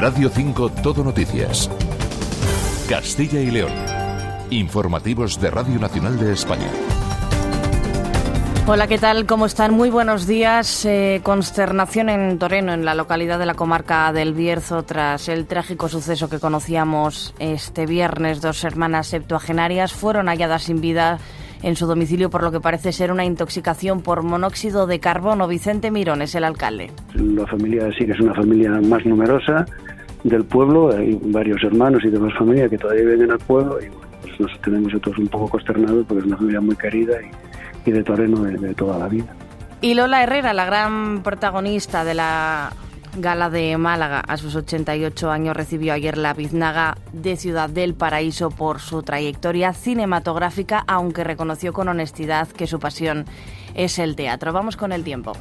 Radio 5 Todo Noticias. Castilla y León. Informativos de Radio Nacional de España. Hola, ¿qué tal? ¿Cómo están? Muy buenos días. Eh, consternación en Toreno, en la localidad de la comarca del Bierzo, tras el trágico suceso que conocíamos este viernes. Dos hermanas septuagenarias fueron halladas sin vida en su domicilio por lo que parece ser una intoxicación por monóxido de carbono. Vicente Mirón es el alcalde. La familia sí que es una familia más numerosa del pueblo, hay varios hermanos y demás familias que todavía viven al pueblo y pues nos tenemos todos un poco consternados porque es una familia muy querida y, de Toreno de toda la vida. Y Lola Herrera, la gran protagonista de la Gala de Málaga, a sus 88 años, recibió ayer la biznaga de Ciudad del Paraíso por su trayectoria cinematográfica, aunque reconoció con honestidad que su pasión es el teatro. Vamos con el tiempo.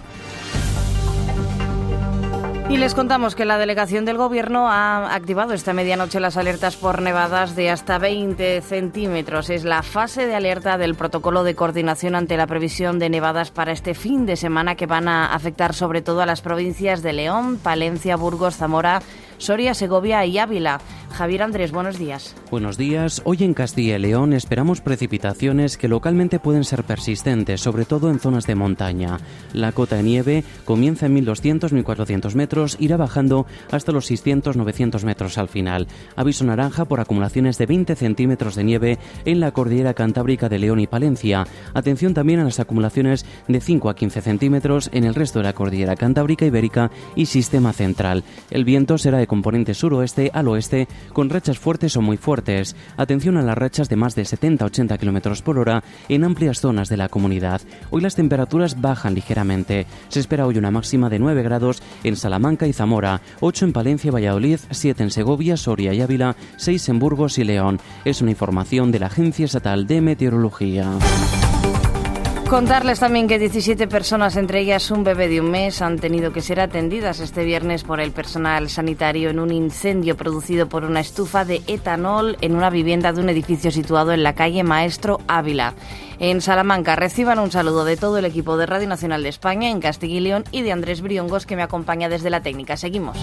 Y les contamos que la delegación del Gobierno ha activado esta medianoche las alertas por nevadas de hasta 20 centímetros. Es la fase de alerta del protocolo de coordinación ante la previsión de nevadas para este fin de semana que van a afectar sobre todo a las provincias de León, Palencia, Burgos, Zamora, Soria, Segovia y Ávila. Javier Andrés, buenos días. Buenos días. Hoy en Castilla y León esperamos precipitaciones que localmente pueden ser persistentes, sobre todo en zonas de montaña. La cota de nieve comienza en 1200-1400 metros, irá bajando hasta los 600-900 metros al final. Aviso naranja por acumulaciones de 20 centímetros de nieve en la cordillera cantábrica de León y Palencia. Atención también a las acumulaciones de 5 a 15 centímetros en el resto de la cordillera cantábrica ibérica y sistema central. El viento será de componente suroeste al oeste con rachas fuertes o muy fuertes. Atención a las rachas de más de 70-80 km por hora en amplias zonas de la comunidad. Hoy las temperaturas bajan ligeramente. Se espera hoy una máxima de 9 grados en Salamanca y Zamora, 8 en Palencia Valladolid, 7 en Segovia, Soria y Ávila, 6 en Burgos y León. Es una información de la Agencia Estatal de Meteorología. Contarles también que 17 personas, entre ellas un bebé de un mes, han tenido que ser atendidas este viernes por el personal sanitario en un incendio producido por una estufa de etanol en una vivienda de un edificio situado en la calle Maestro Ávila. En Salamanca reciban un saludo de todo el equipo de Radio Nacional de España en Castilla y León y de Andrés Briongos que me acompaña desde la técnica. Seguimos.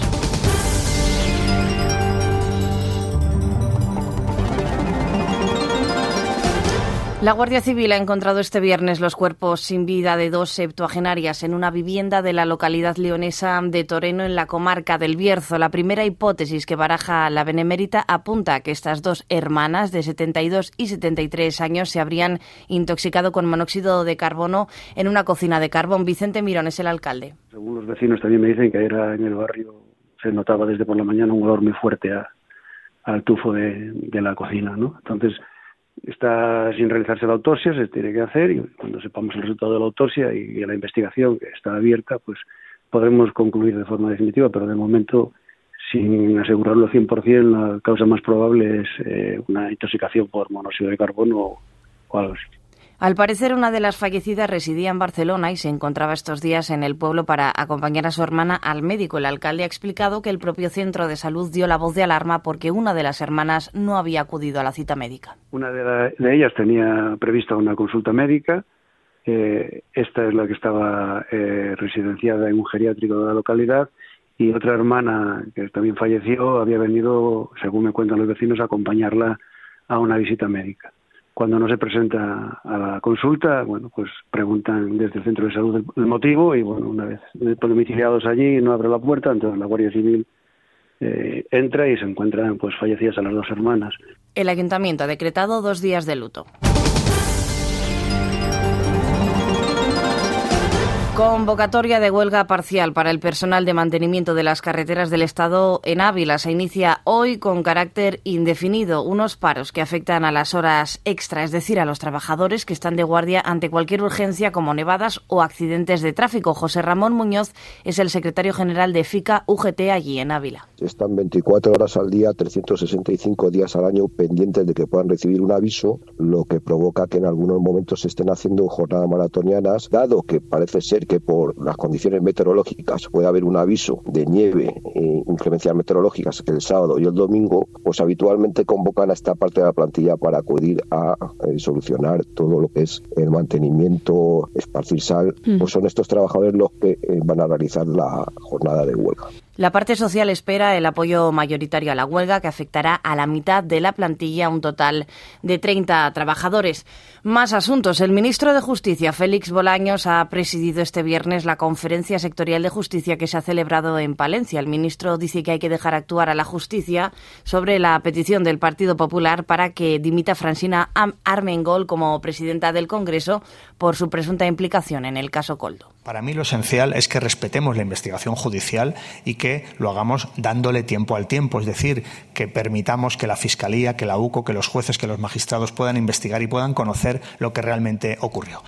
La Guardia Civil ha encontrado este viernes los cuerpos sin vida de dos septuagenarias en una vivienda de la localidad leonesa de Toreno, en la comarca del Bierzo. La primera hipótesis que baraja la Benemérita apunta a que estas dos hermanas de 72 y 73 años se habrían intoxicado con monóxido de carbono en una cocina de carbón. Vicente Mirón es el alcalde. Según los vecinos también me dicen que era en el barrio se notaba desde por la mañana un olor muy fuerte al tufo de, de la cocina, ¿no? Entonces está sin realizarse la autopsia, se tiene que hacer y cuando sepamos el resultado de la autopsia y, la investigación que está abierta, pues podremos concluir de forma definitiva, pero de momento, sin asegurarlo 100%, la causa más probable es eh, una intoxicación por monóxido de carbono o algo así. Al parecer, una de las fallecidas residía en Barcelona y se encontraba estos días en el pueblo para acompañar a su hermana al médico. El alcalde ha explicado que el propio centro de salud dio la voz de alarma porque una de las hermanas no había acudido a la cita médica. Una de, ellas tenía prevista una consulta médica. Eh, esta es la que estaba eh, residenciada en un geriátrico de la localidad y otra hermana que también falleció había venido, según me cuentan los vecinos, a acompañarla a una visita médica. Cuando no se presenta a la consulta, bueno, pues preguntan desde el centro de salud el, motivo y, bueno, una vez domiciliados allí, no abre la puerta, entonces la Guardia Civil eh, entra y se encuentran pues fallecidas a las dos hermanas. El ayuntamiento ha decretado dos días de luto. Convocatoria de huelga parcial para el personal de mantenimiento de las carreteras del Estado en Ávila se inicia hoy con carácter indefinido. Unos paros que afectan a las horas extra, es decir, a los trabajadores que están de guardia ante cualquier urgencia como nevadas o accidentes de tráfico. José Ramón Muñoz es el secretario general de FICA UGT allí en Ávila. Están 24 horas al día, 365 días al año pendientes de que puedan recibir un aviso, lo que provoca que en algunos momentos se estén haciendo jornadas maratonianas, dado que parece ser que por las condiciones meteorológicas puede haber un aviso de nieve e inclemencias meteorológicas el sábado y el domingo, pues habitualmente convocan a esta parte de la plantilla para acudir a eh, solucionar todo lo que es el mantenimiento, esparcir sal, mm. pues son estos trabajadores los que eh, van a realizar la jornada de huelga. La parte social espera el apoyo mayoritario a la huelga que afectará a la mitad de la plantilla, un total de 30 trabajadores. Más asuntos. El ministro de Justicia, Félix Bolaños, ha presidido este viernes la conferencia sectorial de justicia que se ha celebrado en Palencia. El ministro dice que hay que dejar actuar a la justicia sobre la petición del Partido Popular para que dimita Francina Armengol como presidenta del Congreso por su presunta implicación en el caso Coldo. Para mí lo esencial es que respetemos la investigación judicial y que lo hagamos dándole tiempo al tiempo, es decir, que permitamos que la Fiscalía, que la UCO, que los jueces, que los magistrados puedan investigar y puedan conocer lo que realmente ocurrió.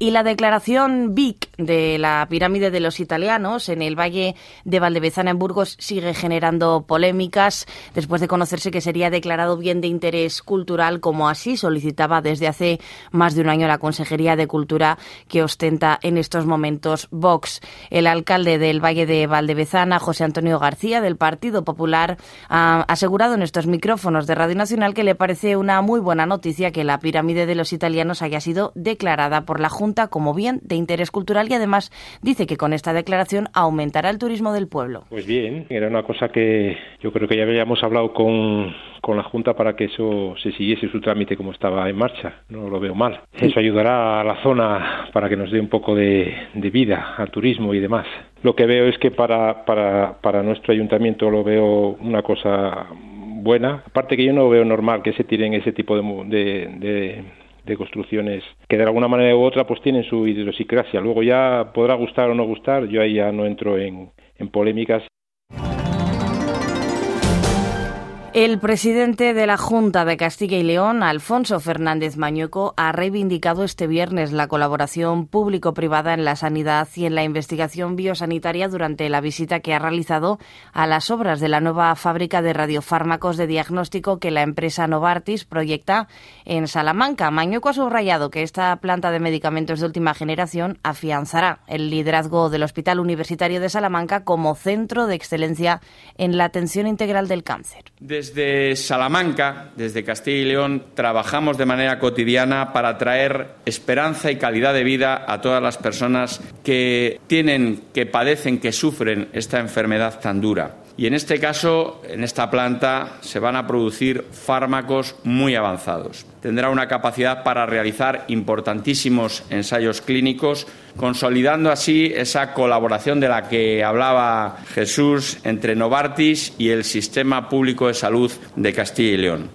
Y la declaración BIC de la pirámide de los italianos en el valle de Valdevezana en Burgos sigue generando polémicas después de conocerse que sería declarado bien de interés cultural como así solicitaba desde hace más de un año la Consejería de Cultura que ostenta en estos momentos Vox. El alcalde del valle de Valdevezana, José Antonio García del Partido Popular, ha asegurado en estos micrófonos de Radio Nacional que le parece una muy buena noticia que la pirámide de los italianos haya sido declarada por la Junta como bien de interés cultural y además dice que con esta declaración aumentará el turismo del pueblo. Pues bien, era una cosa que yo creo que ya habíamos hablado con, con la Junta para que eso se siguiese su trámite como estaba en marcha. No lo veo mal. Eso ayudará a la zona para que nos dé un poco de, de vida al turismo y demás. Lo que veo es que para, para, para nuestro ayuntamiento lo veo una cosa buena. Aparte que yo no veo normal que se tiren ese tipo de, de de construcciones que de alguna manera u otra pues tienen su idiosincrasia. Luego ya podrá gustar o no gustar, yo ahí ya no entro en, en polémicas El presidente de la Junta de Castilla y León, Alfonso Fernández Mañueco, ha reivindicado este viernes la colaboración público-privada en la sanidad y en la investigación biosanitaria durante la visita que ha realizado a las obras de la nueva fábrica de radiofármacos de diagnóstico que la empresa Novartis proyecta en Salamanca. Mañueco ha subrayado que esta planta de medicamentos de última generación afianzará el liderazgo del Hospital Universitario de Salamanca como centro de excelencia en la atención integral del cáncer. Salamanca, desde Castilla y León, trabajamos de manera cotidiana para traer esperanza y calidad de vida a todas las personas que tienen, que padecen, que sufren esta enfermedad tan dura. Y en este caso, en esta planta, se van a producir fármacos muy avanzados. Tendrá una capacidad para realizar importantísimos ensayos clínicos, consolidando así esa colaboración de la que hablaba Jesús entre Novartis y el Sistema Público de Salud de Castilla y León.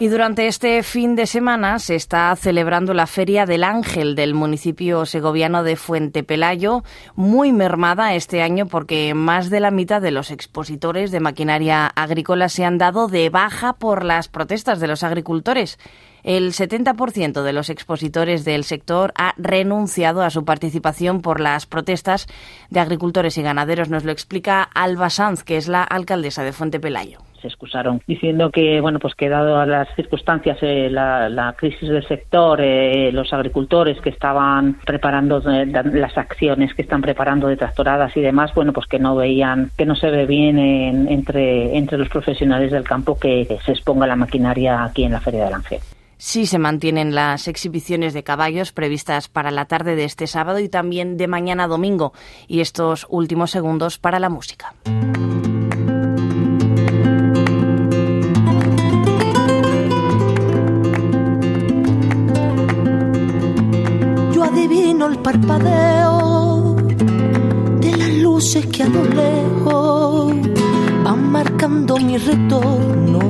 Y durante este fin de semana se está celebrando la Feria del Ángel del municipio segoviano de Fuente Pelayo, muy mermada este año porque más de la mitad de los expositores de maquinaria agrícola se han dado de baja por las protestas de los agricultores. El 70% de los expositores del sector ha renunciado a su participación por las protestas de agricultores y ganaderos. Nos lo explica Alba Sanz, que es la alcaldesa de Fuente Pelayo se excusaron diciendo que bueno pues que dado las circunstancias eh, la, crisis del sector eh, los agricultores que estaban preparando eh, las acciones que están preparando de tractoradas y demás bueno pues que no veían que no se ve bien entre entre los profesionales del campo que se exponga la maquinaria aquí en la feria del Ángel Sí se mantienen las exhibiciones de caballos previstas para la tarde de este sábado y también de mañana domingo y estos últimos segundos para la música. Parpadeo de las luces que a lo lejos van marcando mi retorno.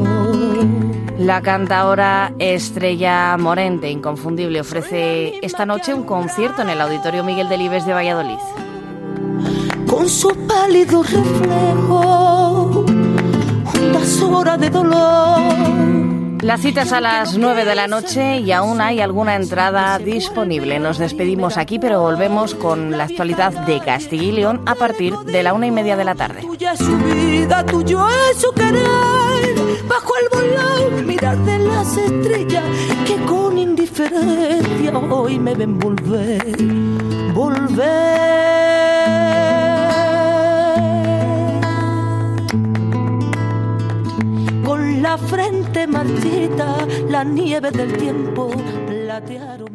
La cantadora Estrella Morente, inconfundible, ofrece esta noche un concierto en el Auditorio Miguel Delibes de Valladolid. Con su pálido reflejo, juntas horas de dolor la cita es a las 9 de la noche y aún hay alguna entrada disponible. Nos despedimos aquí, pero volvemos con la actualidad de Castilla y León a partir de la una y media de la tarde. Tuya su vida, tuyo es su querer. Bajo el volón, mirar de las estrellas que con indiferencia hoy me ven volver. Volver. La frente marchita, la nieve del tiempo platearon